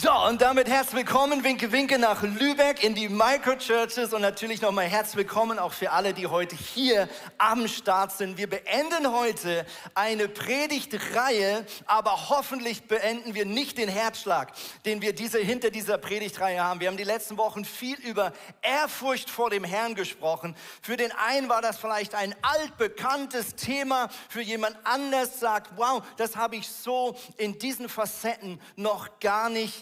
So, und damit herzlich willkommen, Winke Winke nach Lübeck in die Microchurches und natürlich nochmal herzlich willkommen auch für alle, die heute hier am Start sind. Wir beenden heute eine Predigtreihe, aber hoffentlich beenden wir nicht den Herzschlag, den wir diese, hinter dieser Predigtreihe haben. Wir haben die letzten Wochen viel über Ehrfurcht vor dem Herrn gesprochen. Für den einen war das vielleicht ein altbekanntes Thema, für jemand anders sagt, wow, das habe ich so in diesen Facetten noch gar nicht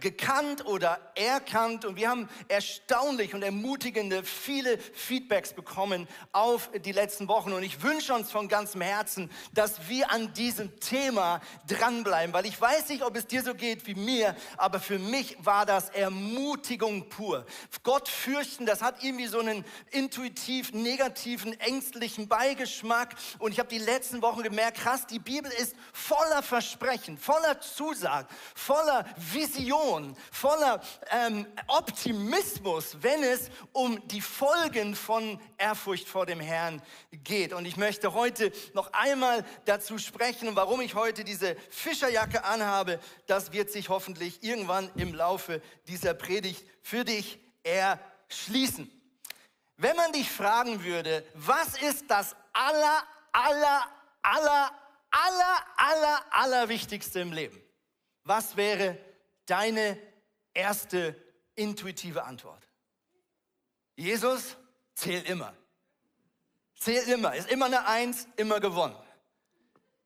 gekannt oder erkannt und wir haben erstaunlich und ermutigende viele Feedbacks bekommen auf die letzten Wochen und ich wünsche uns von ganzem Herzen, dass wir an diesem Thema dranbleiben, weil ich weiß nicht, ob es dir so geht wie mir, aber für mich war das Ermutigung pur. Gott fürchten, das hat irgendwie so einen intuitiv negativen, ängstlichen Beigeschmack und ich habe die letzten Wochen gemerkt, krass, die Bibel ist voller Versprechen, voller Zusagen, voller Vision, voller ähm, Optimismus, wenn es um die Folgen von Ehrfurcht vor dem Herrn geht. Und ich möchte heute noch einmal dazu sprechen, warum ich heute diese Fischerjacke anhabe. Das wird sich hoffentlich irgendwann im Laufe dieser Predigt für dich erschließen. Wenn man dich fragen würde, was ist das aller, aller, aller, aller, aller, aller Wichtigste im Leben? Was wäre deine erste intuitive Antwort? Jesus zählt immer. Zählt immer. Ist immer eine Eins, immer gewonnen.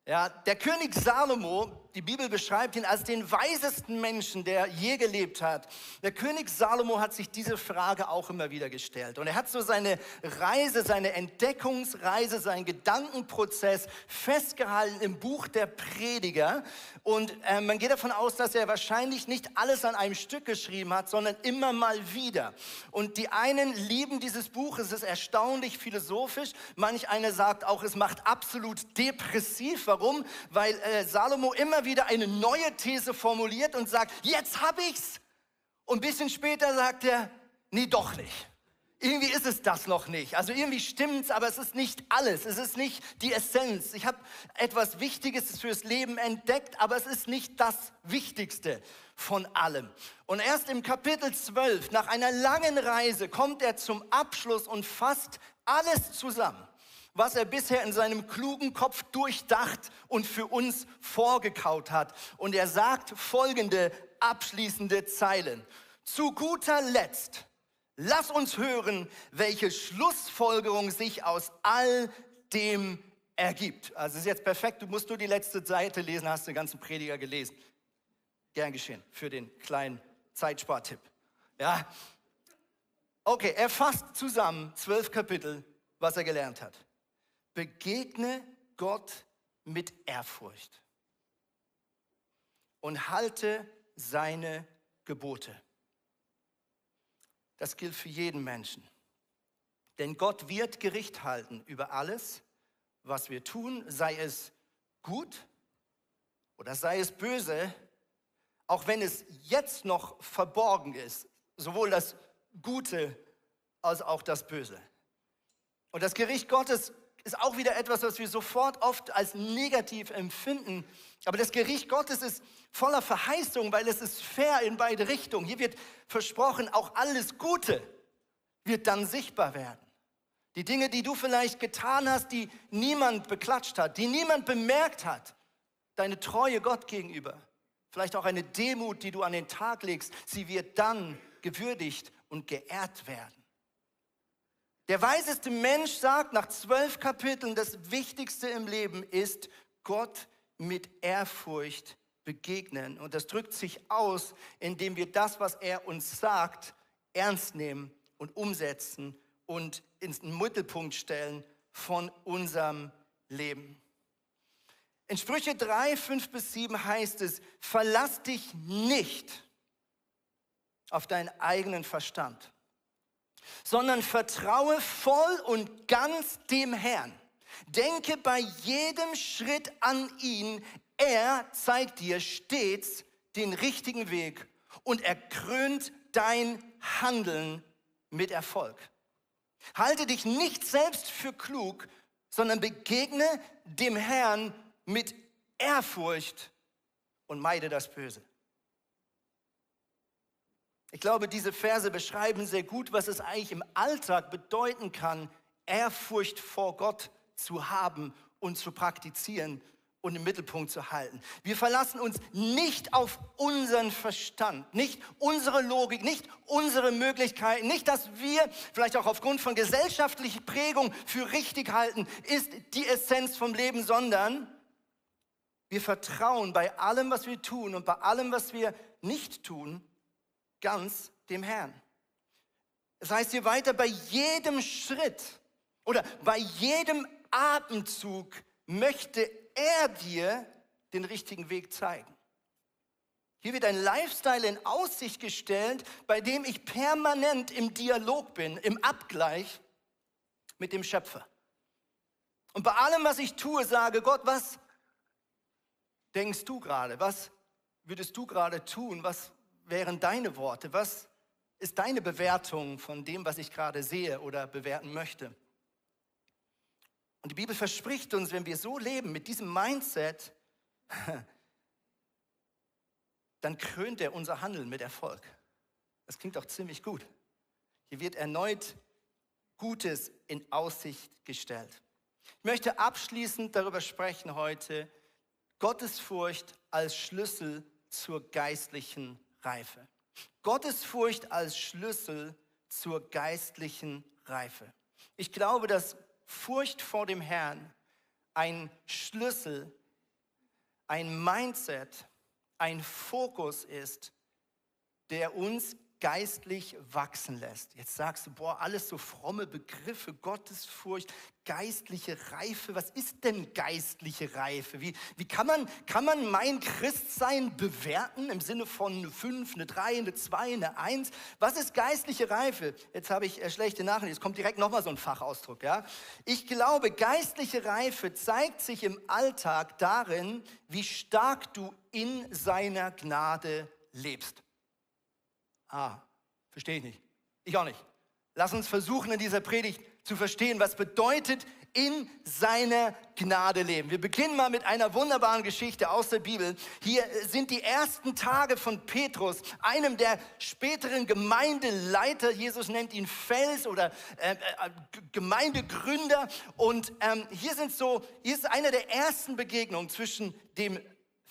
Ja, der König Salomo die Bibel beschreibt ihn als den weisesten Menschen, der je gelebt hat. Der König Salomo hat sich diese Frage auch immer wieder gestellt. Und er hat so seine Reise, seine Entdeckungsreise, seinen Gedankenprozess festgehalten im Buch der Prediger. Und äh, man geht davon aus, dass er wahrscheinlich nicht alles an einem Stück geschrieben hat, sondern immer mal wieder. Und die einen lieben dieses Buch, es ist erstaunlich philosophisch. Manch einer sagt auch, es macht absolut depressiv. Warum? Weil äh, Salomo immer wieder eine neue These formuliert und sagt, jetzt habe ich's. Und ein bisschen später sagt er, nee, doch nicht. Irgendwie ist es das noch nicht. Also irgendwie stimmt's, aber es ist nicht alles. Es ist nicht die Essenz. Ich habe etwas Wichtiges fürs Leben entdeckt, aber es ist nicht das Wichtigste von allem. Und erst im Kapitel 12, nach einer langen Reise, kommt er zum Abschluss und fasst alles zusammen was er bisher in seinem klugen Kopf durchdacht und für uns vorgekaut hat. Und er sagt folgende abschließende Zeilen. Zu guter Letzt, lass uns hören, welche Schlussfolgerung sich aus all dem ergibt. Also es ist jetzt perfekt, du musst nur die letzte Seite lesen, hast den ganzen Prediger gelesen. Gern geschehen für den kleinen Zeitspartipp. Ja. Okay, er fasst zusammen zwölf Kapitel, was er gelernt hat. Begegne Gott mit Ehrfurcht und halte seine Gebote. Das gilt für jeden Menschen. Denn Gott wird Gericht halten über alles, was wir tun, sei es gut oder sei es böse, auch wenn es jetzt noch verborgen ist, sowohl das Gute als auch das Böse. Und das Gericht Gottes ist auch wieder etwas, was wir sofort oft als negativ empfinden. Aber das Gericht Gottes ist voller Verheißung, weil es ist fair in beide Richtungen. Hier wird versprochen, auch alles Gute wird dann sichtbar werden. Die Dinge, die du vielleicht getan hast, die niemand beklatscht hat, die niemand bemerkt hat, deine Treue Gott gegenüber, vielleicht auch eine Demut, die du an den Tag legst, sie wird dann gewürdigt und geehrt werden. Der weiseste Mensch sagt nach zwölf Kapiteln, das Wichtigste im Leben ist Gott mit Ehrfurcht begegnen. Und das drückt sich aus, indem wir das, was er uns sagt, ernst nehmen und umsetzen und ins Mittelpunkt stellen von unserem Leben. In Sprüche 3, 5 bis 7 heißt es, verlass dich nicht auf deinen eigenen Verstand sondern vertraue voll und ganz dem Herrn. Denke bei jedem Schritt an ihn. Er zeigt dir stets den richtigen Weg und er krönt dein Handeln mit Erfolg. Halte dich nicht selbst für klug, sondern begegne dem Herrn mit Ehrfurcht und meide das Böse. Ich glaube, diese Verse beschreiben sehr gut, was es eigentlich im Alltag bedeuten kann, Ehrfurcht vor Gott zu haben und zu praktizieren und im Mittelpunkt zu halten. Wir verlassen uns nicht auf unseren Verstand, nicht unsere Logik, nicht unsere Möglichkeiten, nicht, dass wir vielleicht auch aufgrund von gesellschaftlicher Prägung für richtig halten, ist die Essenz vom Leben, sondern wir vertrauen bei allem, was wir tun und bei allem, was wir nicht tun, ganz dem Herrn. Es heißt hier weiter, bei jedem Schritt oder bei jedem Atemzug möchte er dir den richtigen Weg zeigen. Hier wird ein Lifestyle in Aussicht gestellt, bei dem ich permanent im Dialog bin, im Abgleich mit dem Schöpfer. Und bei allem, was ich tue, sage Gott, was denkst du gerade? Was würdest du gerade tun? Was wären deine Worte? Was ist deine Bewertung von dem, was ich gerade sehe oder bewerten möchte? Und die Bibel verspricht uns, wenn wir so leben, mit diesem Mindset, dann krönt er unser Handeln mit Erfolg. Das klingt doch ziemlich gut. Hier wird erneut Gutes in Aussicht gestellt. Ich möchte abschließend darüber sprechen heute, Gottesfurcht als Schlüssel zur geistlichen Reife. Gottesfurcht als Schlüssel zur geistlichen Reife. Ich glaube, dass Furcht vor dem Herrn ein Schlüssel, ein Mindset, ein Fokus ist, der uns geistlich wachsen lässt. Jetzt sagst du, boah, alles so fromme Begriffe, Gottesfurcht, geistliche Reife. Was ist denn geistliche Reife? Wie, wie kann, man, kann man mein Christsein bewerten im Sinne von eine 5, eine 3, eine 2, eine 1? Was ist geistliche Reife? Jetzt habe ich äh, schlechte Nachrichten. Jetzt kommt direkt nochmal so ein Fachausdruck. Ja? Ich glaube, geistliche Reife zeigt sich im Alltag darin, wie stark du in seiner Gnade lebst. Ah, verstehe ich nicht. Ich auch nicht. Lass uns versuchen, in dieser Predigt zu verstehen, was bedeutet in seiner Gnade leben. Wir beginnen mal mit einer wunderbaren Geschichte aus der Bibel. Hier sind die ersten Tage von Petrus, einem der späteren Gemeindeleiter. Jesus nennt ihn Fels oder äh, äh, Gemeindegründer. Und ähm, hier sind so, hier ist eine der ersten Begegnungen zwischen dem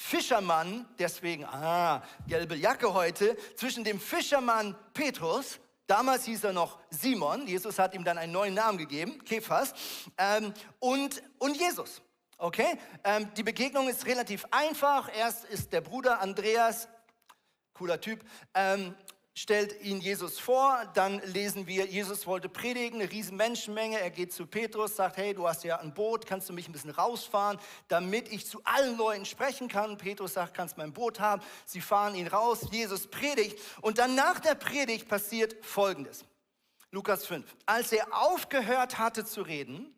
Fischermann, deswegen, ah, gelbe Jacke heute, zwischen dem Fischermann Petrus, damals hieß er noch Simon, Jesus hat ihm dann einen neuen Namen gegeben, Kephas, ähm, und, und Jesus. Okay, ähm, die Begegnung ist relativ einfach. Erst ist der Bruder Andreas, cooler Typ, ähm, stellt ihn Jesus vor, dann lesen wir, Jesus wollte predigen, eine riesen Menschenmenge, er geht zu Petrus, sagt, hey, du hast ja ein Boot, kannst du mich ein bisschen rausfahren, damit ich zu allen Leuten sprechen kann. Petrus sagt, kannst mein Boot haben. Sie fahren ihn raus, Jesus predigt und dann nach der Predigt passiert Folgendes. Lukas 5. Als er aufgehört hatte zu reden,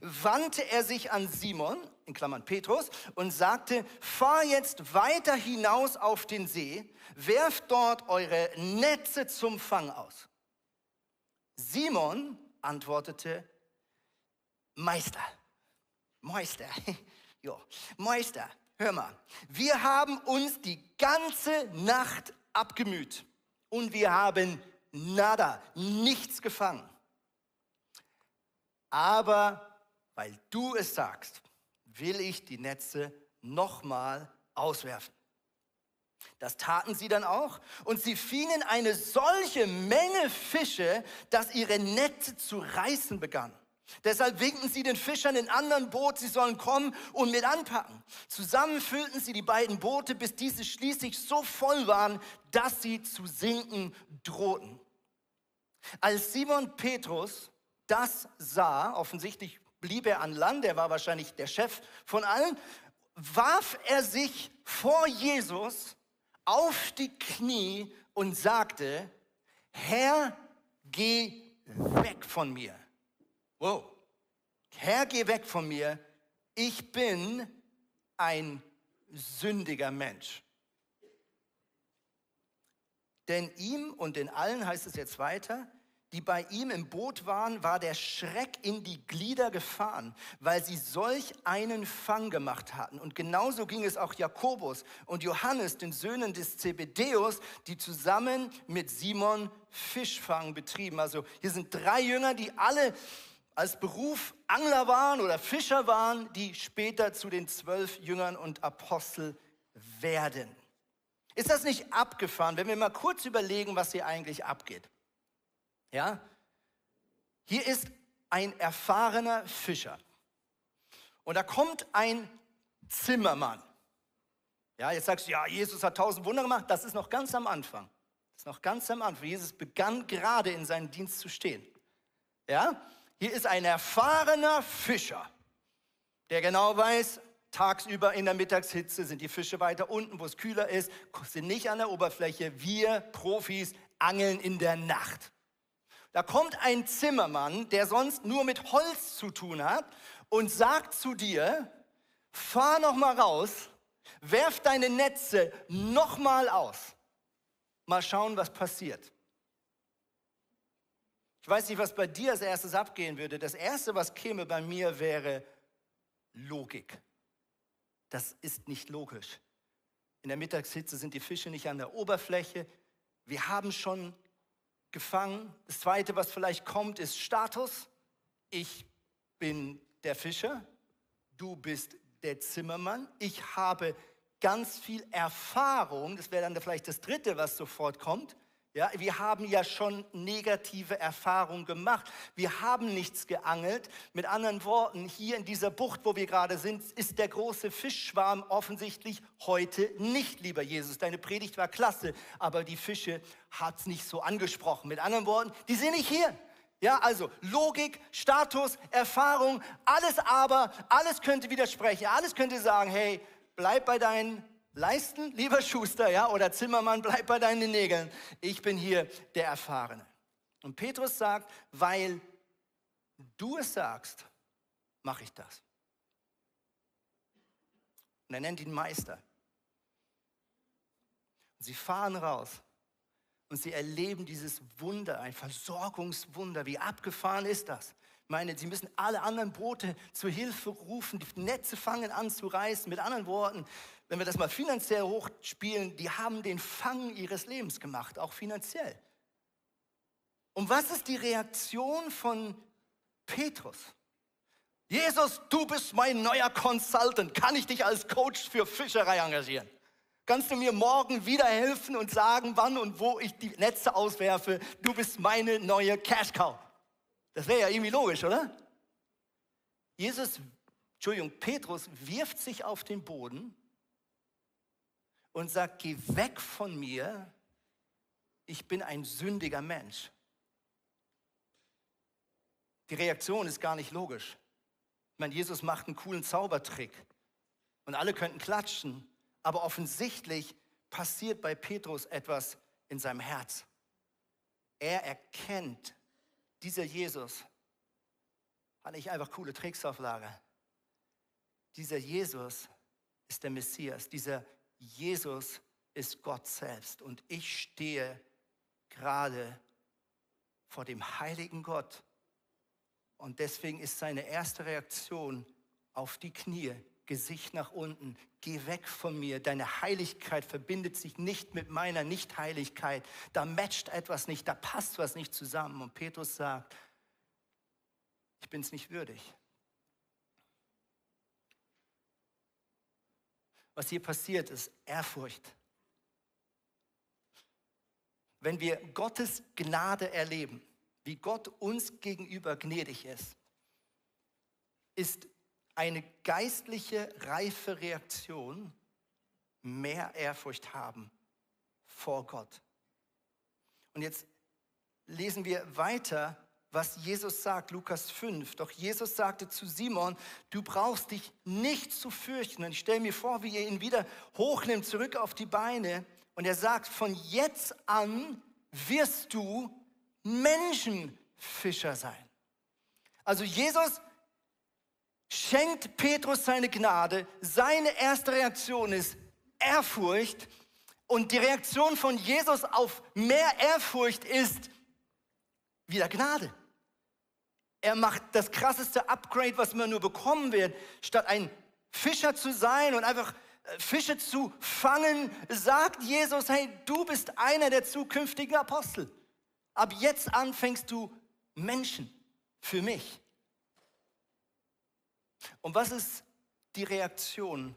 wandte er sich an Simon, in Klammern Petrus, und sagte, fahr jetzt weiter hinaus auf den See, werft dort eure Netze zum Fang aus. Simon antwortete, Meister, Meister, jo, Meister, hör mal, wir haben uns die ganze Nacht abgemüht und wir haben nada, nichts gefangen. Aber weil du es sagst, will ich die Netze nochmal auswerfen. Das taten sie dann auch und sie fingen eine solche Menge Fische, dass ihre Netze zu reißen begannen. Deshalb winkten sie den Fischern in anderen Boot, sie sollen kommen und mit anpacken. Zusammen füllten sie die beiden Boote, bis diese schließlich so voll waren, dass sie zu sinken drohten. Als Simon Petrus das sah, offensichtlich blieb er an Land, er war wahrscheinlich der Chef von allen, warf er sich vor Jesus auf die Knie und sagte, Herr, geh weg von mir. Wow. Herr, geh weg von mir. Ich bin ein sündiger Mensch. Denn ihm und den allen heißt es jetzt weiter, die bei ihm im Boot waren, war der Schreck in die Glieder gefahren, weil sie solch einen Fang gemacht hatten. Und genauso ging es auch Jakobus und Johannes, den Söhnen des Zebedeus, die zusammen mit Simon Fischfang betrieben. Also hier sind drei Jünger, die alle als Beruf Angler waren oder Fischer waren, die später zu den zwölf Jüngern und Apostel werden. Ist das nicht abgefahren, wenn wir mal kurz überlegen, was hier eigentlich abgeht? Ja? Hier ist ein erfahrener Fischer. Und da kommt ein Zimmermann. Ja, jetzt sagst du, ja, Jesus hat tausend Wunder gemacht. Das ist noch ganz am Anfang. Das ist noch ganz am Anfang. Jesus begann gerade in seinem Dienst zu stehen. Ja? Hier ist ein erfahrener Fischer, der genau weiß, tagsüber in der Mittagshitze sind die Fische weiter unten, wo es kühler ist, sind nicht an der Oberfläche. Wir Profis angeln in der Nacht. Da kommt ein Zimmermann, der sonst nur mit Holz zu tun hat und sagt zu dir, fahr noch mal raus, werf deine Netze noch mal aus. Mal schauen, was passiert. Ich weiß nicht, was bei dir als erstes abgehen würde. Das erste, was käme bei mir, wäre Logik. Das ist nicht logisch. In der Mittagshitze sind die Fische nicht an der Oberfläche. Wir haben schon gefangen. Das Zweite, was vielleicht kommt, ist Status. Ich bin der Fischer, du bist der Zimmermann. Ich habe ganz viel Erfahrung. Das wäre dann vielleicht das Dritte, was sofort kommt. Ja, wir haben ja schon negative Erfahrungen gemacht. Wir haben nichts geangelt. Mit anderen Worten, hier in dieser Bucht, wo wir gerade sind, ist der große Fischschwarm offensichtlich heute nicht, lieber Jesus. Deine Predigt war klasse, aber die Fische hat es nicht so angesprochen. Mit anderen Worten, die sind nicht hier. Ja, also Logik, Status, Erfahrung, alles aber, alles könnte widersprechen. Alles könnte sagen, hey, bleib bei deinen leisten, lieber Schuster, ja, oder Zimmermann, bleib bei deinen Nägeln. Ich bin hier der Erfahrene. Und Petrus sagt, weil du es sagst, mache ich das. Und er nennt ihn Meister. Und sie fahren raus und sie erleben dieses Wunder, ein Versorgungswunder. Wie abgefahren ist das? Meine, sie müssen alle anderen Boote zur Hilfe rufen, die Netze fangen an zu reißen. Mit anderen Worten, wenn wir das mal finanziell hochspielen, die haben den Fang ihres Lebens gemacht, auch finanziell. Und was ist die Reaktion von Petrus? Jesus, du bist mein neuer Consultant. Kann ich dich als Coach für Fischerei engagieren? Kannst du mir morgen wieder helfen und sagen, wann und wo ich die Netze auswerfe? Du bist meine neue Cash Cow. Das wäre ja irgendwie logisch, oder? Jesus, Entschuldigung, Petrus wirft sich auf den Boden und sagt, geh weg von mir, ich bin ein sündiger Mensch. Die Reaktion ist gar nicht logisch. Ich meine, Jesus macht einen coolen Zaubertrick und alle könnten klatschen, aber offensichtlich passiert bei Petrus etwas in seinem Herz. Er erkennt, dieser Jesus hat nicht einfach coole Tricks auf Lager. Dieser Jesus ist der Messias. Dieser Jesus ist Gott selbst. Und ich stehe gerade vor dem heiligen Gott. Und deswegen ist seine erste Reaktion auf die Knie, Gesicht nach unten, geh weg von mir, deine Heiligkeit verbindet sich nicht mit meiner Nichtheiligkeit, da matcht etwas nicht, da passt was nicht zusammen. Und Petrus sagt, ich bin es nicht würdig. Was hier passiert, ist Ehrfurcht. Wenn wir Gottes Gnade erleben, wie Gott uns gegenüber gnädig ist, ist eine geistliche, reife Reaktion mehr Ehrfurcht haben vor Gott. Und jetzt lesen wir weiter, was Jesus sagt, Lukas 5. Doch Jesus sagte zu Simon, du brauchst dich nicht zu fürchten. Und ich stelle mir vor, wie er ihn wieder hochnimmt, zurück auf die Beine. Und er sagt, von jetzt an wirst du Menschenfischer sein. Also Jesus schenkt Petrus seine Gnade. Seine erste Reaktion ist Ehrfurcht Und die Reaktion von Jesus auf mehr Ehrfurcht ist wieder Gnade. Er macht das krasseste Upgrade, was man nur bekommen wird. Statt ein Fischer zu sein und einfach äh, Fische zu fangen, sagt Jesus, hey, du bist einer der zukünftigen Apostel. Ab jetzt an fängst du Menschen für mich. Und was ist die Reaktion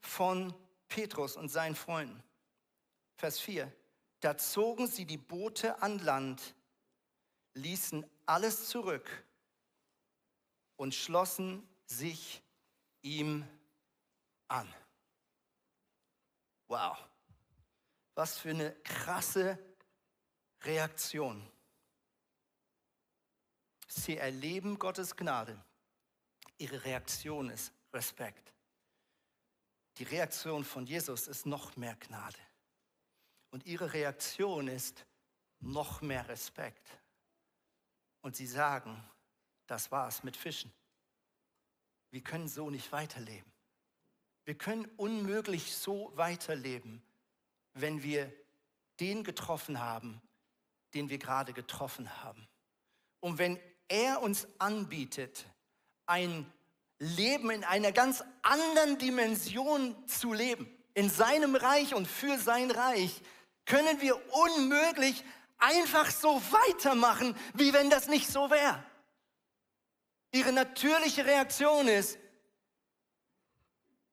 von Petrus und seinen Freunden? Vers 4. Da zogen sie die Boote an Land, ließen alles zurück und schlossen sich ihm an. Wow, was für eine krasse Reaktion. Sie erleben Gottes Gnade. Ihre Reaktion ist Respekt. Die Reaktion von Jesus ist noch mehr Gnade. Und ihre Reaktion ist noch mehr Respekt. Und sie sagen, das war's mit Fischen. Wir können so nicht weiterleben. Wir können unmöglich so weiterleben, wenn wir den getroffen haben, den wir gerade getroffen haben. Und wenn er uns anbietet, ein Leben in einer ganz anderen Dimension zu leben, in seinem Reich und für sein Reich, können wir unmöglich einfach so weitermachen, wie wenn das nicht so wäre. Ihre natürliche Reaktion ist,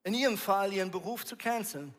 in ihrem Fall ihren Beruf zu canceln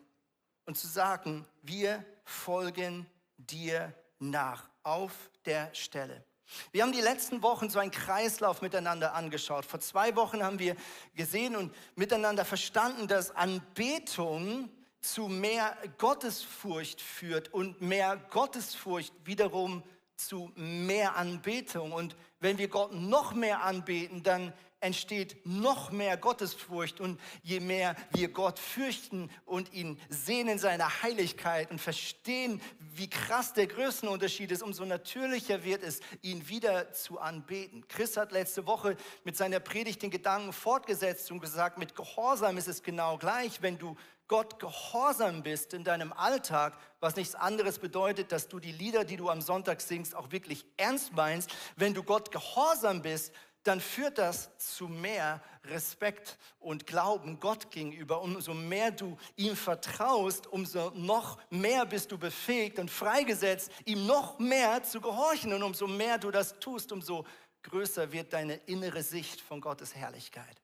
und zu sagen, wir folgen dir nach auf der Stelle. Wir haben die letzten Wochen so einen Kreislauf miteinander angeschaut. Vor zwei Wochen haben wir gesehen und miteinander verstanden, dass Anbetung zu mehr Gottesfurcht führt und mehr Gottesfurcht wiederum zu mehr Anbetung. Und wenn wir Gott noch mehr anbeten, dann entsteht noch mehr Gottesfurcht. Und je mehr wir Gott fürchten und ihn sehen in seiner Heiligkeit und verstehen, wie krass der Größenunterschied ist, umso natürlicher wird es, ihn wieder zu anbeten. Chris hat letzte Woche mit seiner Predigt den Gedanken fortgesetzt und gesagt, mit Gehorsam ist es genau gleich, wenn du Gott gehorsam bist in deinem Alltag, was nichts anderes bedeutet, dass du die Lieder, die du am Sonntag singst, auch wirklich ernst meinst. Wenn du Gott gehorsam bist, dann führt das zu mehr Respekt und Glauben Gott gegenüber. Umso mehr du ihm vertraust, umso noch mehr bist du befähigt und freigesetzt, ihm noch mehr zu gehorchen. Und umso mehr du das tust, umso größer wird deine innere Sicht von Gottes Herrlichkeit.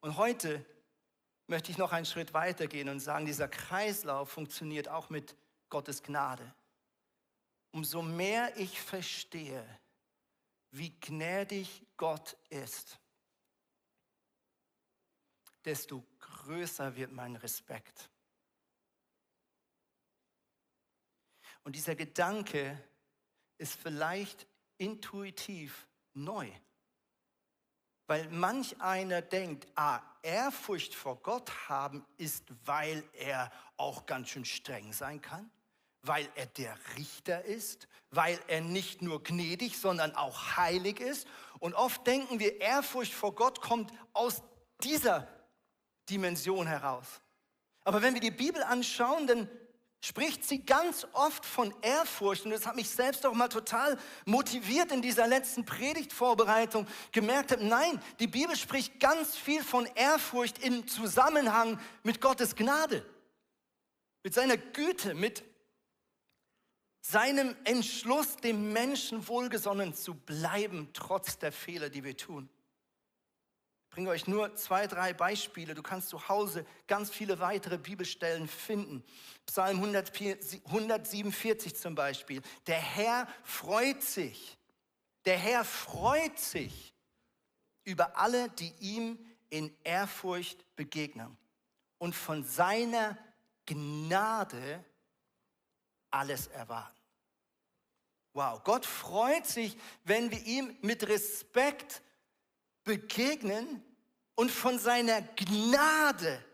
Und heute möchte ich noch einen Schritt weiter gehen und sagen, dieser Kreislauf funktioniert auch mit Gottes Gnade. Umso mehr ich verstehe, wie gnädig Gott ist, desto größer wird mein Respekt. Und dieser Gedanke ist vielleicht intuitiv neu, weil manch einer denkt, ah, Ehrfurcht vor Gott haben ist, weil er auch ganz schön streng sein kann weil er der Richter ist, weil er nicht nur gnädig, sondern auch heilig ist. Und oft denken wir, Ehrfurcht vor Gott kommt aus dieser Dimension heraus. Aber wenn wir die Bibel anschauen, dann spricht sie ganz oft von Ehrfurcht. Und das hat mich selbst auch mal total motiviert in dieser letzten Predigtvorbereitung. Gemerkt habe, nein, die Bibel spricht ganz viel von Ehrfurcht im Zusammenhang mit Gottes Gnade, mit seiner Güte, mit seinem Entschluss, dem Menschen wohlgesonnen zu bleiben, trotz der Fehler, die wir tun. Ich bringe euch nur zwei, drei Beispiele. Du kannst zu Hause ganz viele weitere Bibelstellen finden. Psalm 147 zum Beispiel. Der Herr freut sich. Der Herr freut sich über alle, die ihm in Ehrfurcht begegnen und von seiner Gnade alles erwarten. Wow, Gott freut sich, wenn wir ihm mit Respekt begegnen und von seiner Gnade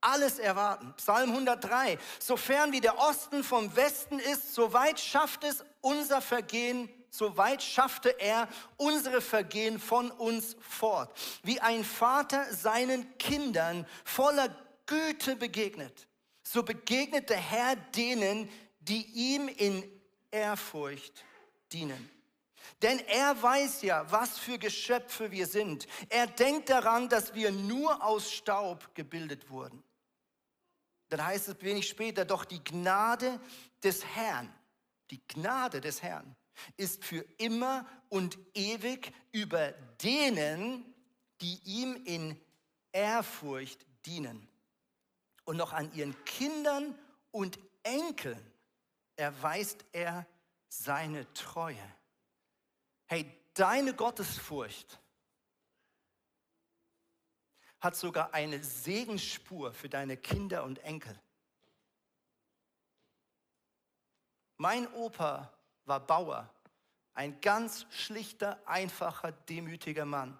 alles erwarten. Psalm 103, sofern wie der Osten vom Westen ist, so weit schafft es unser Vergehen, so weit schaffte er unsere Vergehen von uns fort. Wie ein Vater seinen Kindern voller Güte begegnet, so begegnet der Herr denen, die ihm in Ehrfurcht dienen. Denn er weiß ja, was für Geschöpfe wir sind. Er denkt daran, dass wir nur aus Staub gebildet wurden. Dann heißt es wenig später, doch die Gnade des Herrn, die Gnade des Herrn ist für immer und ewig über denen, die ihm in Ehrfurcht dienen. Und noch an ihren Kindern und Enkeln erweist er seine Treue. Hey, deine Gottesfurcht hat sogar eine Segensspur für deine Kinder und Enkel. Mein Opa war Bauer, ein ganz schlichter, einfacher, demütiger Mann.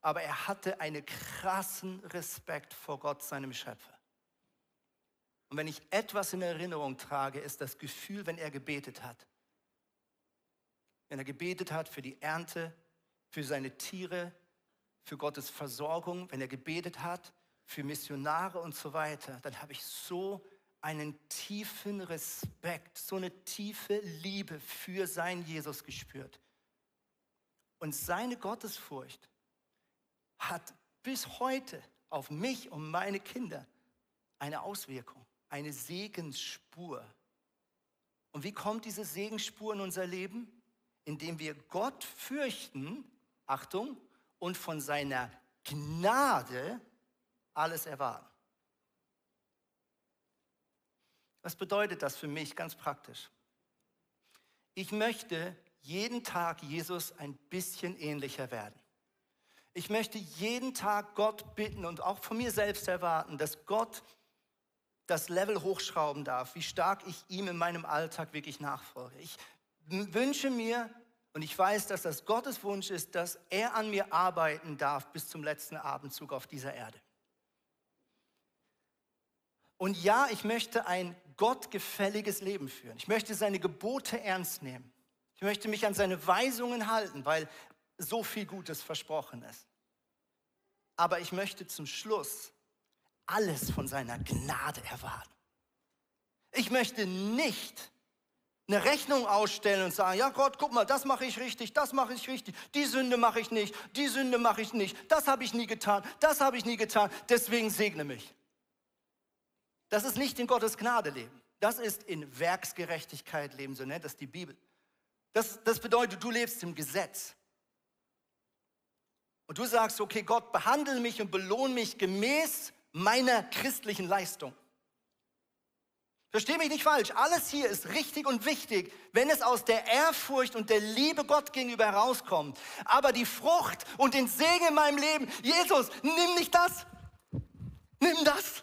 Aber er hatte einen krassen Respekt vor Gott, seinem Schöpfer. Und wenn ich etwas in Erinnerung trage, ist das Gefühl, wenn er gebetet hat. Wenn er gebetet hat für die Ernte, für seine Tiere, für Gottes Versorgung, wenn er gebetet hat für Missionare und so weiter, dann habe ich so einen tiefen Respekt, so eine tiefe Liebe für seinen Jesus gespürt. Und seine Gottesfurcht hat bis heute auf mich und meine Kinder eine Auswirkung, eine Segensspur. Und wie kommt diese Segensspur in unser Leben? Indem wir Gott fürchten, Achtung, und von seiner Gnade alles erwarten. Was bedeutet das für mich ganz praktisch? Ich möchte jeden Tag Jesus ein bisschen ähnlicher werden. Ich möchte jeden Tag Gott bitten und auch von mir selbst erwarten, dass Gott das Level hochschrauben darf, wie stark ich ihm in meinem Alltag wirklich nachfolge. Ich wünsche mir und ich weiß, dass das Gottes Wunsch ist, dass er an mir arbeiten darf bis zum letzten Abendzug auf dieser Erde. Und ja, ich möchte ein gottgefälliges Leben führen. Ich möchte seine Gebote ernst nehmen. Ich möchte mich an seine Weisungen halten, weil so viel Gutes versprochen ist. Aber ich möchte zum Schluss alles von seiner Gnade erwarten. Ich möchte nicht eine Rechnung ausstellen und sagen, ja Gott, guck mal, das mache ich richtig, das mache ich richtig, die Sünde mache ich nicht, die Sünde mache ich nicht, das habe ich nie getan, das habe ich nie getan, deswegen segne mich. Das ist nicht in Gottes Gnade leben. Das ist in Werksgerechtigkeit leben, so nennt das die Bibel. Das, das bedeutet, du lebst im Gesetz. Und du sagst, okay, Gott, behandle mich und belohne mich gemäß meiner christlichen Leistung. Versteh mich nicht falsch, alles hier ist richtig und wichtig, wenn es aus der Ehrfurcht und der Liebe Gott gegenüber herauskommt. Aber die Frucht und den Segen in meinem Leben, Jesus, nimm nicht das, nimm das.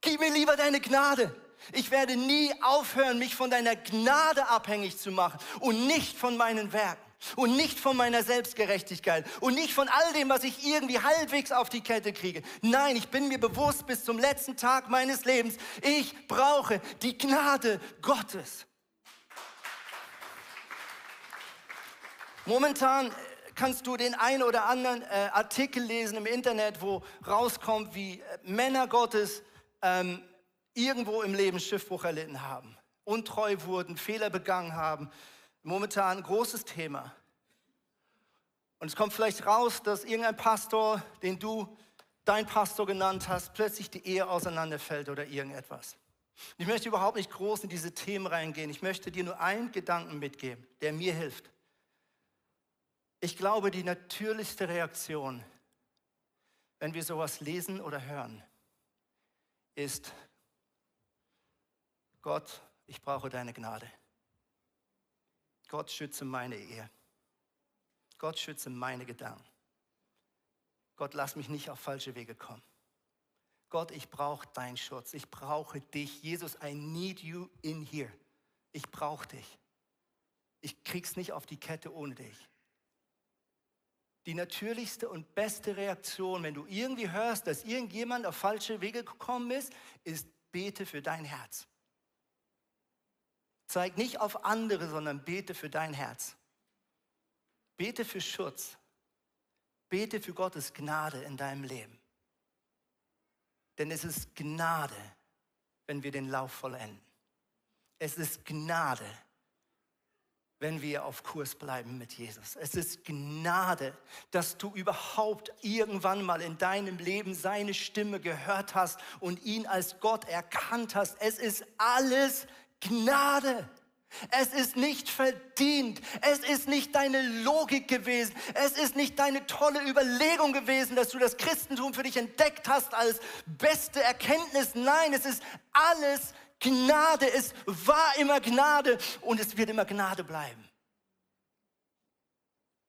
Gib mir lieber deine Gnade. Ich werde nie aufhören, mich von deiner Gnade abhängig zu machen und nicht von meinen Werken und nicht von meiner Selbstgerechtigkeit und nicht von all dem, was ich irgendwie halbwegs auf die Kette kriege. Nein, ich bin mir bewusst bis zum letzten Tag meines Lebens, ich brauche die Gnade Gottes. Momentan kannst du den einen oder anderen äh, Artikel lesen im Internet, wo rauskommt, wie äh, Männer Gottes ähm, irgendwo im Leben Schiffbruch erlitten haben, untreu wurden, Fehler begangen haben. Momentan ein großes Thema. Und es kommt vielleicht raus, dass irgendein Pastor, den du dein Pastor genannt hast, plötzlich die Ehe auseinanderfällt oder irgendetwas. Ich möchte überhaupt nicht groß in diese Themen reingehen. Ich möchte dir nur einen Gedanken mitgeben, der mir hilft. Ich glaube, die natürlichste Reaktion, wenn wir sowas lesen oder hören, ist, Gott, ich brauche deine Gnade. Gott schütze meine Ehe. Gott schütze meine Gedanken. Gott, lass mich nicht auf falsche Wege kommen. Gott, ich brauche deinen Schutz. Ich brauche dich. Jesus, I need you in here. Ich brauche dich. Ich krieg's nicht auf die Kette ohne dich. Die natürlichste und beste Reaktion, wenn du irgendwie hörst, dass irgendjemand auf falsche Wege gekommen ist, ist bete für dein Herz. Zeig nicht auf andere, sondern bete für dein Herz. Bete für Schutz. Bete für Gottes Gnade in deinem Leben. Denn es ist Gnade, wenn wir den Lauf vollenden. Es ist Gnade, wenn wir auf Kurs bleiben mit Jesus. Es ist Gnade, dass du überhaupt irgendwann mal in deinem Leben seine Stimme gehört hast und ihn als Gott erkannt hast. Es ist alles Gnade. Es ist nicht verdient. Es ist nicht deine Logik gewesen. Es ist nicht deine tolle Überlegung gewesen, dass du das Christentum für dich entdeckt hast als beste Erkenntnis. Nein, es ist alles Gnade. Es war immer Gnade und es wird immer Gnade bleiben.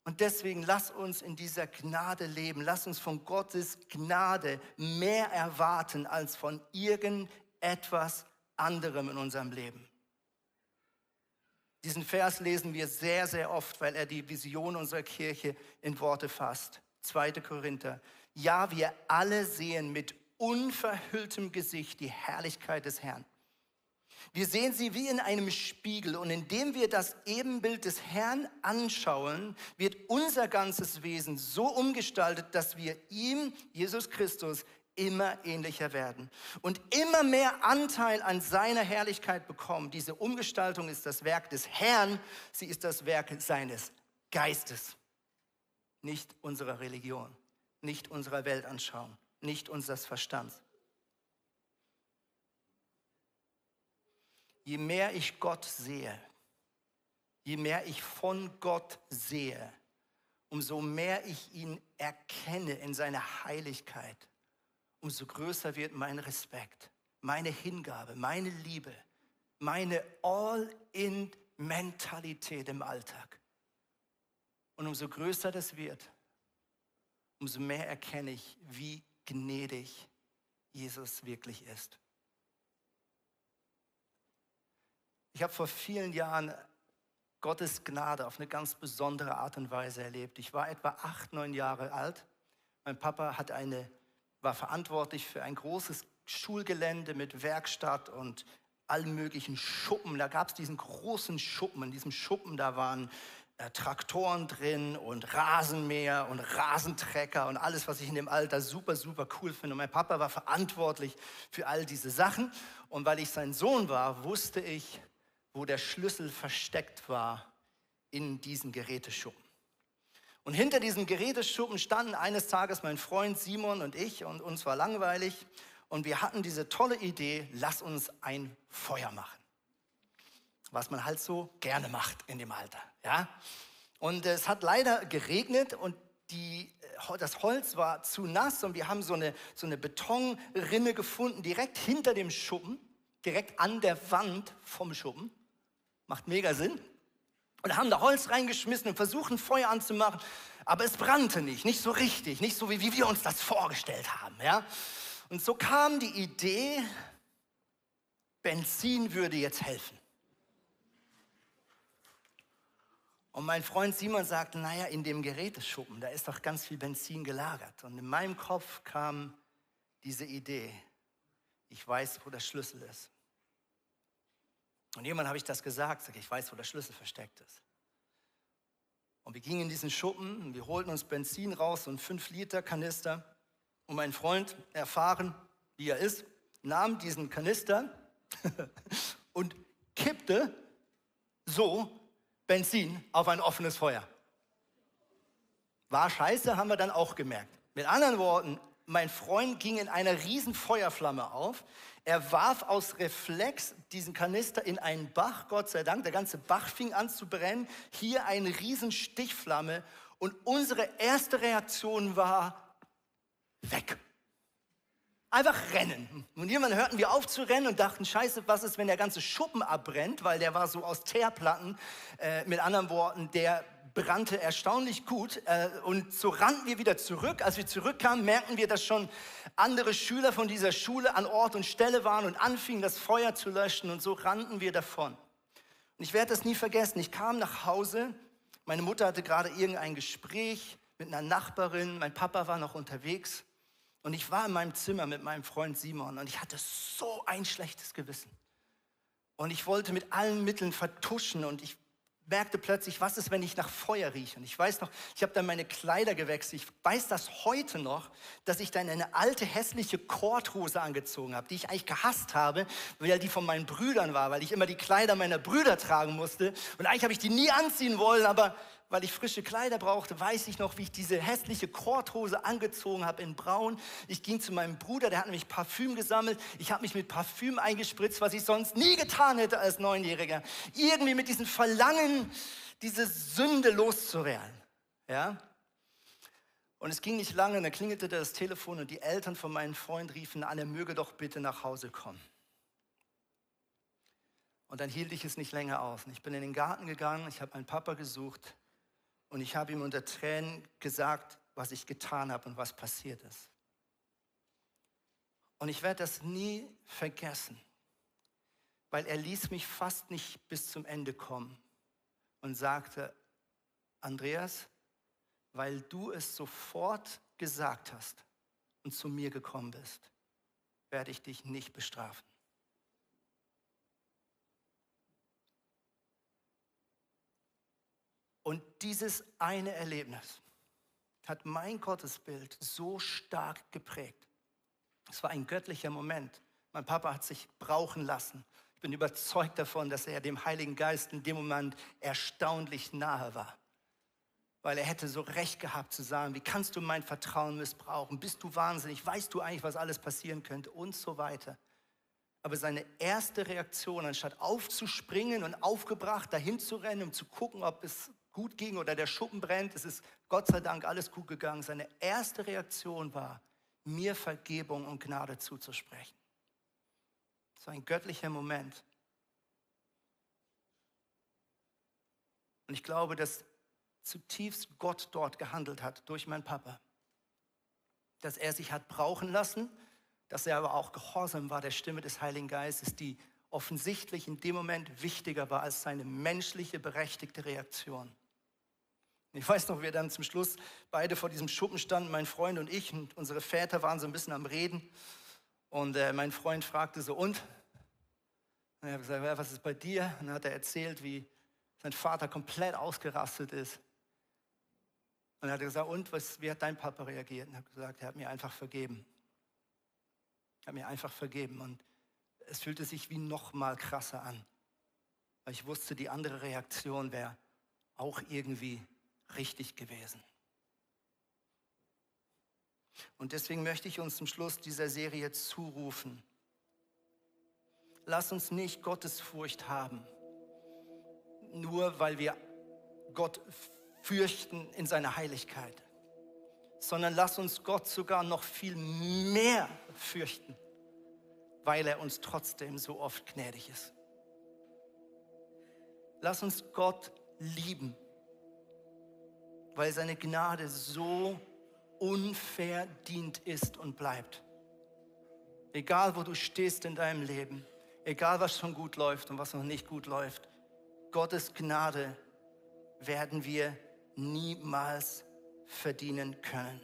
Und deswegen lass uns in dieser Gnade leben. Lass uns von Gottes Gnade mehr erwarten als von irgendetwas anderem in unserem Leben. Diesen Vers lesen wir sehr, sehr oft, weil er die Vision unserer Kirche in Worte fasst. 2. Korinther. Ja, wir alle sehen mit unverhülltem Gesicht die Herrlichkeit des Herrn. Wir sehen sie wie in einem Spiegel und indem wir das Ebenbild des Herrn anschauen, wird unser ganzes Wesen so umgestaltet, dass wir ihm, Jesus Christus, immer ähnlicher werden und immer mehr Anteil an seiner Herrlichkeit bekommen. Diese Umgestaltung ist das Werk des Herrn, sie ist das Werk seines Geistes, nicht unserer Religion, nicht unserer Weltanschauung, nicht unseres Verstands. Je mehr ich Gott sehe, je mehr ich von Gott sehe, umso mehr ich ihn erkenne in seiner Heiligkeit, umso größer wird mein Respekt, meine Hingabe, meine Liebe, meine All-in-Mentalität im Alltag. Und umso größer das wird, umso mehr erkenne ich, wie gnädig Jesus wirklich ist. Ich habe vor vielen Jahren Gottes Gnade auf eine ganz besondere Art und Weise erlebt. Ich war etwa acht, neun Jahre alt. Mein Papa hat eine war verantwortlich für ein großes Schulgelände mit Werkstatt und allen möglichen Schuppen. Da gab es diesen großen Schuppen. In diesem Schuppen, da waren äh, Traktoren drin und Rasenmäher und Rasentrecker und alles, was ich in dem Alter super, super cool finde. Und mein Papa war verantwortlich für all diese Sachen. Und weil ich sein Sohn war, wusste ich, wo der Schlüssel versteckt war in diesen Geräteschuppen. Und hinter diesem Geräteschuppen standen eines Tages mein Freund Simon und ich und uns war langweilig und wir hatten diese tolle Idee, lass uns ein Feuer machen. Was man halt so gerne macht in dem Alter, ja? Und es hat leider geregnet und die, äh, das Holz war zu nass und wir haben so eine, so eine Betonrinne gefunden, direkt hinter dem Schuppen, direkt an der Wand vom Schuppen. Macht mega Sinn und haben da Holz reingeschmissen und versuchen Feuer anzumachen, aber es brannte nicht, nicht so richtig, nicht so wie, wie wir uns das vorgestellt haben, ja. Und so kam die Idee, Benzin würde jetzt helfen. Und mein Freund Simon sagte, naja, in dem Geräteschuppen, da ist doch ganz viel Benzin gelagert. Und in meinem Kopf kam diese Idee, ich weiß, wo der Schlüssel ist. Und jemand habe ich das gesagt, sag, ich weiß, wo der Schlüssel versteckt ist. Und wir gingen in diesen Schuppen, und wir holten uns Benzin raus, so ein 5-Liter-Kanister. Und mein Freund, erfahren wie er ist, nahm diesen Kanister und kippte so Benzin auf ein offenes Feuer. War scheiße, haben wir dann auch gemerkt. Mit anderen Worten, mein Freund ging in einer riesen Feuerflamme auf. Er warf aus Reflex diesen Kanister in einen Bach, Gott sei Dank. Der ganze Bach fing an zu brennen. Hier eine riesen Stichflamme. Und unsere erste Reaktion war, weg. Einfach rennen. Und irgendwann hörten wir auf zu rennen und dachten, scheiße, was ist, wenn der ganze Schuppen abbrennt, weil der war so aus Teerplatten. Äh, mit anderen Worten, der brannte erstaunlich gut. Äh, und so rannten wir wieder zurück. Als wir zurückkamen, merkten wir, dass schon andere Schüler von dieser Schule an Ort und Stelle waren und anfingen, das Feuer zu löschen. Und so rannten wir davon. Und ich werde das nie vergessen. Ich kam nach Hause. Meine Mutter hatte gerade irgendein Gespräch mit einer Nachbarin. Mein Papa war noch unterwegs. Und ich war in meinem Zimmer mit meinem Freund Simon. Und ich hatte so ein schlechtes Gewissen. Und ich wollte mit allen Mitteln vertuschen und ich merkte plötzlich, was ist, wenn ich nach Feuer rieche? Und ich weiß noch, ich habe dann meine Kleider gewechselt. Ich weiß das heute noch, dass ich dann eine alte, hässliche Korthose angezogen habe, die ich eigentlich gehasst habe, weil die von meinen Brüdern war, weil ich immer die Kleider meiner Brüder tragen musste. Und eigentlich habe ich die nie anziehen wollen, aber weil ich frische Kleider brauchte, weiß ich noch, wie ich diese hässliche Korthose angezogen habe in Braun. Ich ging zu meinem Bruder, der hat nämlich Parfüm gesammelt. Ich habe mich mit Parfüm eingespritzt, was ich sonst nie getan hätte als Neunjähriger. Irgendwie mit diesem Verlangen, diese Sünde loszuwerden. Ja? Und es ging nicht lange, dann klingelte das Telefon und die Eltern von meinem Freund riefen an, er möge doch bitte nach Hause kommen. Und dann hielt ich es nicht länger aus. Ich bin in den Garten gegangen, ich habe meinen Papa gesucht und ich habe ihm unter Tränen gesagt, was ich getan habe und was passiert ist. Und ich werde das nie vergessen, weil er ließ mich fast nicht bis zum Ende kommen und sagte, Andreas, weil du es sofort gesagt hast und zu mir gekommen bist, werde ich dich nicht bestrafen. Und dieses eine Erlebnis hat mein Gottesbild so stark geprägt. Es war ein göttlicher Moment. Mein Papa hat sich brauchen lassen. Ich bin überzeugt davon, dass er dem Heiligen Geist in dem Moment erstaunlich nahe war. Weil er hätte so recht gehabt zu sagen, wie kannst du mein Vertrauen missbrauchen? Bist du wahnsinnig? Weißt du eigentlich, was alles passieren könnte? Und so weiter. Aber seine erste Reaktion, anstatt aufzuspringen und aufgebracht dahin zu rennen, um zu gucken, ob es gut ging oder der Schuppen brennt, es ist Gott sei Dank alles gut gegangen. Seine erste Reaktion war, mir Vergebung und Gnade zuzusprechen. War ein göttlicher Moment. Und ich glaube, dass zutiefst Gott dort gehandelt hat durch meinen Papa. Dass er sich hat brauchen lassen, dass er aber auch gehorsam war der Stimme des Heiligen Geistes, die offensichtlich in dem Moment wichtiger war als seine menschliche berechtigte Reaktion. Ich weiß noch, wir dann zum Schluss beide vor diesem Schuppen standen, mein Freund und ich, und unsere Väter waren so ein bisschen am Reden. Und äh, mein Freund fragte so, und? Und ich habe gesagt, was ist bei dir? Und dann hat er erzählt, wie sein Vater komplett ausgerastet ist. Und er hat gesagt, und was, wie hat dein Papa reagiert? Und ich habe gesagt, er hat mir einfach vergeben. Er hat mir einfach vergeben. Und es fühlte sich wie noch mal krasser an. Weil ich wusste, die andere Reaktion wäre auch irgendwie richtig gewesen. Und deswegen möchte ich uns zum Schluss dieser Serie zurufen. Lass uns nicht Gottesfurcht haben, nur weil wir Gott fürchten in seiner Heiligkeit, sondern lass uns Gott sogar noch viel mehr fürchten, weil er uns trotzdem so oft gnädig ist. Lass uns Gott lieben weil seine Gnade so unverdient ist und bleibt. Egal, wo du stehst in deinem Leben, egal, was schon gut läuft und was noch nicht gut läuft, Gottes Gnade werden wir niemals verdienen können.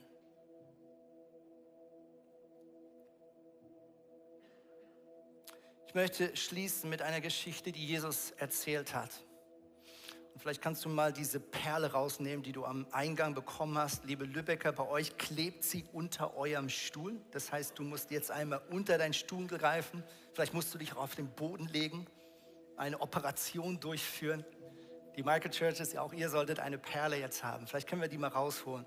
Ich möchte schließen mit einer Geschichte, die Jesus erzählt hat. Und vielleicht kannst du mal diese Perle rausnehmen, die du am Eingang bekommen hast. Liebe Lübecker, bei euch klebt sie unter eurem Stuhl. Das heißt, du musst jetzt einmal unter deinen Stuhl greifen. Vielleicht musst du dich auch auf den Boden legen, eine Operation durchführen. Die Michael Churches, auch ihr solltet eine Perle jetzt haben. Vielleicht können wir die mal rausholen,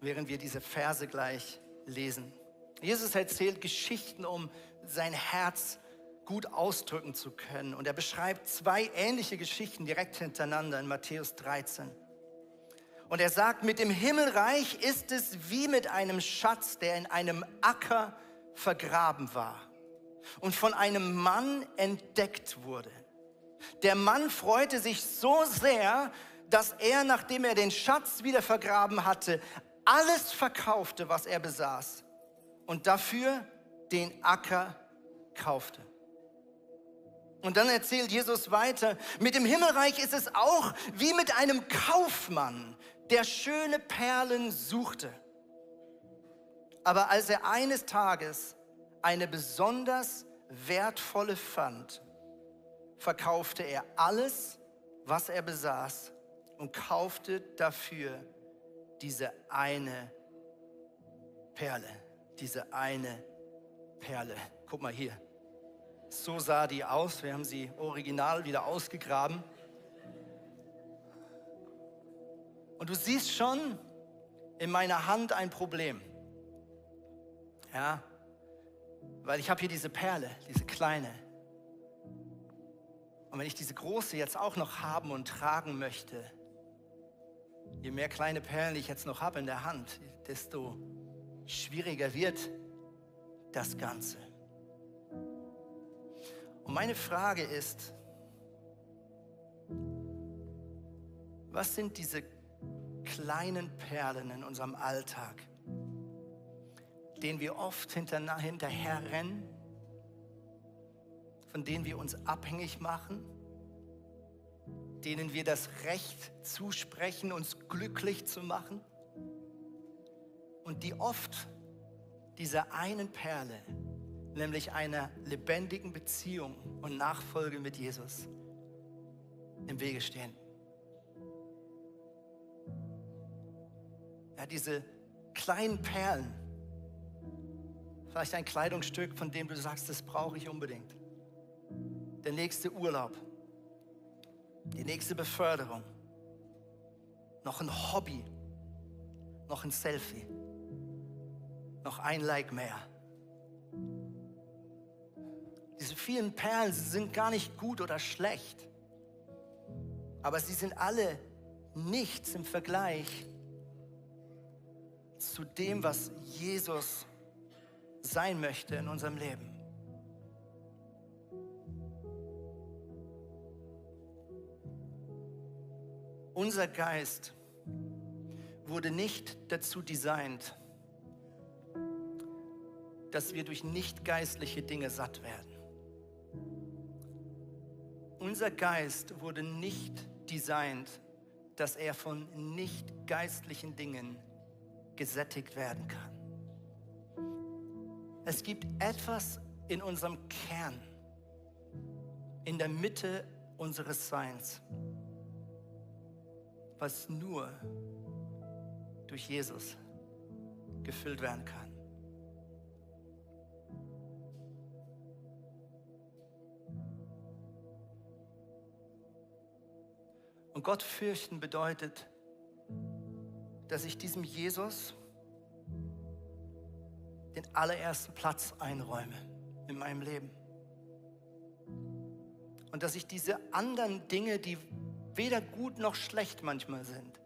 während wir diese Verse gleich lesen. Jesus erzählt Geschichten, um sein Herz gut ausdrücken zu können. Und er beschreibt zwei ähnliche Geschichten direkt hintereinander in Matthäus 13. Und er sagt, mit dem Himmelreich ist es wie mit einem Schatz, der in einem Acker vergraben war und von einem Mann entdeckt wurde. Der Mann freute sich so sehr, dass er, nachdem er den Schatz wieder vergraben hatte, alles verkaufte, was er besaß und dafür den Acker kaufte. Und dann erzählt Jesus weiter, mit dem Himmelreich ist es auch wie mit einem Kaufmann, der schöne Perlen suchte. Aber als er eines Tages eine besonders wertvolle fand, verkaufte er alles, was er besaß und kaufte dafür diese eine Perle, diese eine Perle. Guck mal hier. So sah die aus. Wir haben sie original wieder ausgegraben. Und du siehst schon in meiner Hand ein Problem. Ja, weil ich habe hier diese Perle, diese kleine. Wenn ich diese große jetzt auch noch haben und tragen möchte, je mehr kleine Perlen ich jetzt noch habe in der Hand, desto schwieriger wird das Ganze. Und meine Frage ist, was sind diese kleinen Perlen in unserem Alltag, denen wir oft hinterher rennen, von denen wir uns abhängig machen, denen wir das Recht zusprechen, uns glücklich zu machen und die oft dieser einen Perle, nämlich einer lebendigen Beziehung und Nachfolge mit Jesus, im Wege stehen. Ja, diese kleinen Perlen, vielleicht ein Kleidungsstück, von dem du sagst, das brauche ich unbedingt. Der nächste Urlaub, die nächste Beförderung, noch ein Hobby, noch ein Selfie, noch ein Like mehr. Diese vielen Perlen sind gar nicht gut oder schlecht, aber sie sind alle nichts im Vergleich zu dem, was Jesus sein möchte in unserem Leben. Unser Geist wurde nicht dazu designt, dass wir durch nicht geistliche Dinge satt werden. Unser Geist wurde nicht designt, dass er von nicht geistlichen Dingen gesättigt werden kann. Es gibt etwas in unserem Kern, in der Mitte unseres Seins, was nur durch Jesus gefüllt werden kann. Und Gott fürchten bedeutet, dass ich diesem Jesus den allerersten Platz einräume in meinem Leben. Und dass ich diese anderen Dinge, die weder gut noch schlecht manchmal sind,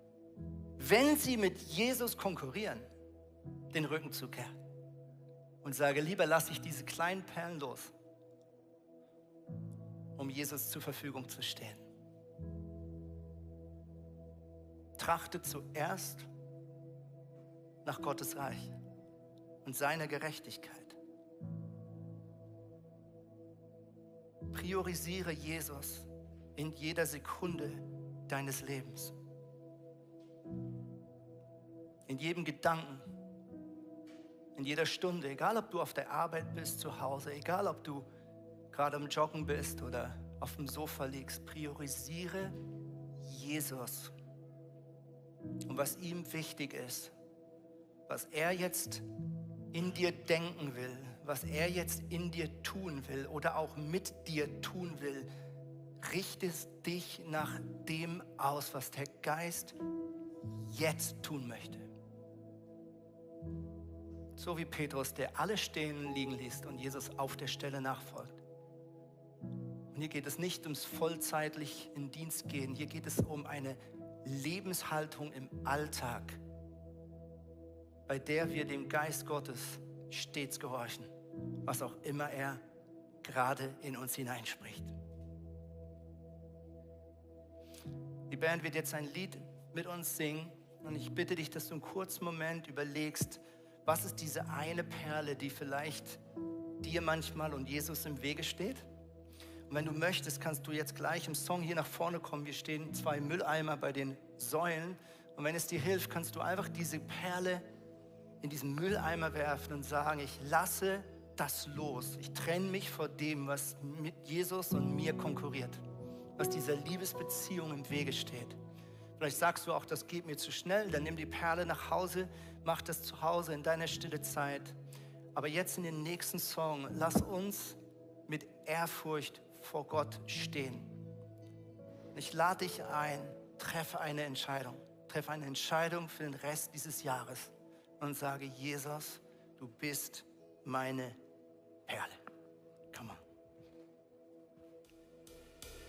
wenn sie mit Jesus konkurrieren, den Rücken zukehren und sage, lieber lasse ich diese kleinen Perlen los, um Jesus zur Verfügung zu stehen. Trachte zuerst nach Gottes Reich und seiner Gerechtigkeit. Priorisiere Jesus in jeder Sekunde deines Lebens. In jedem Gedanken, in jeder Stunde, egal ob du auf der Arbeit bist, zu Hause, egal ob du gerade am Joggen bist oder auf dem Sofa liegst, priorisiere Jesus und was ihm wichtig ist, was er jetzt in dir denken will, was er jetzt in dir tun will oder auch mit dir tun will, richtest dich nach dem aus, was der Geist jetzt tun möchte. So wie Petrus, der alle stehen liegen ließ und Jesus auf der Stelle nachfolgt. Und hier geht es nicht ums vollzeitlich in Dienst gehen, hier geht es um eine Lebenshaltung im Alltag bei der wir dem Geist Gottes stets gehorchen, was auch immer er gerade in uns hineinspricht. Die Band wird jetzt ein Lied mit uns singen und ich bitte dich, dass du einen kurzen Moment überlegst, was ist diese eine Perle, die vielleicht dir manchmal und Jesus im Wege steht? Und wenn du möchtest, kannst du jetzt gleich im Song hier nach vorne kommen. Wir stehen zwei Mülleimer bei den Säulen. Und wenn es dir hilft, kannst du einfach diese Perle in diesen Mülleimer werfen und sagen, ich lasse das los. Ich trenne mich vor dem, was mit Jesus und mir konkurriert. Was dieser Liebesbeziehung im Wege steht. Vielleicht sagst du auch, das geht mir zu schnell, dann nimm die Perle nach Hause, mach das zu Hause in deiner stille Zeit. Aber jetzt in den nächsten Song, lass uns mit Ehrfurcht vor Gott stehen. Ich lade dich ein, treffe eine Entscheidung. Treffe eine Entscheidung für den Rest dieses Jahres und sage, Jesus, du bist meine Perle.